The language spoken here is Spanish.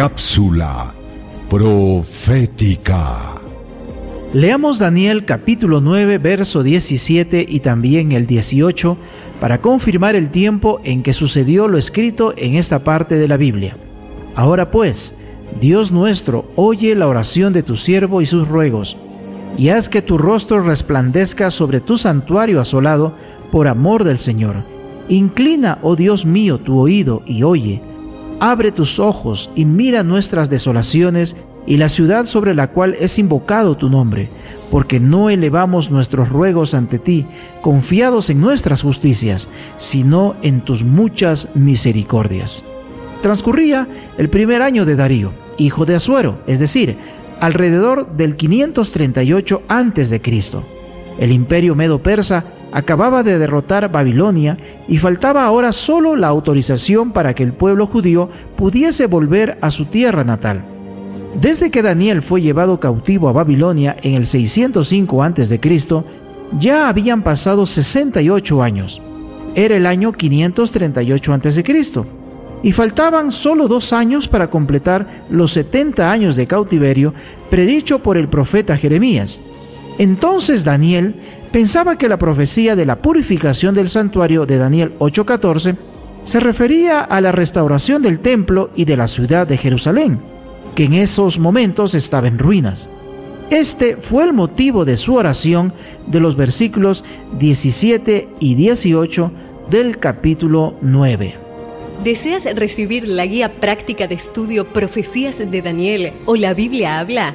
Cápsula profética. Leamos Daniel capítulo 9, verso 17 y también el 18 para confirmar el tiempo en que sucedió lo escrito en esta parte de la Biblia. Ahora pues, Dios nuestro, oye la oración de tu siervo y sus ruegos, y haz que tu rostro resplandezca sobre tu santuario asolado por amor del Señor. Inclina, oh Dios mío, tu oído y oye. Abre tus ojos y mira nuestras desolaciones y la ciudad sobre la cual es invocado tu nombre, porque no elevamos nuestros ruegos ante ti, confiados en nuestras justicias, sino en tus muchas misericordias. Transcurría el primer año de Darío, hijo de Asuero, es decir, alrededor del 538 a.C. El imperio medo-persa acababa de derrotar Babilonia y faltaba ahora solo la autorización para que el pueblo judío pudiese volver a su tierra natal. Desde que Daniel fue llevado cautivo a Babilonia en el 605 a.C., ya habían pasado 68 años. Era el año 538 a.C. y faltaban solo dos años para completar los 70 años de cautiverio predicho por el profeta Jeremías. Entonces Daniel pensaba que la profecía de la purificación del santuario de Daniel 8:14 se refería a la restauración del templo y de la ciudad de Jerusalén que en esos momentos estaba en ruinas. Este fue el motivo de su oración de los versículos 17 y 18 del capítulo 9. ¿Deseas recibir la guía práctica de estudio Profecías de Daniel o la Biblia habla?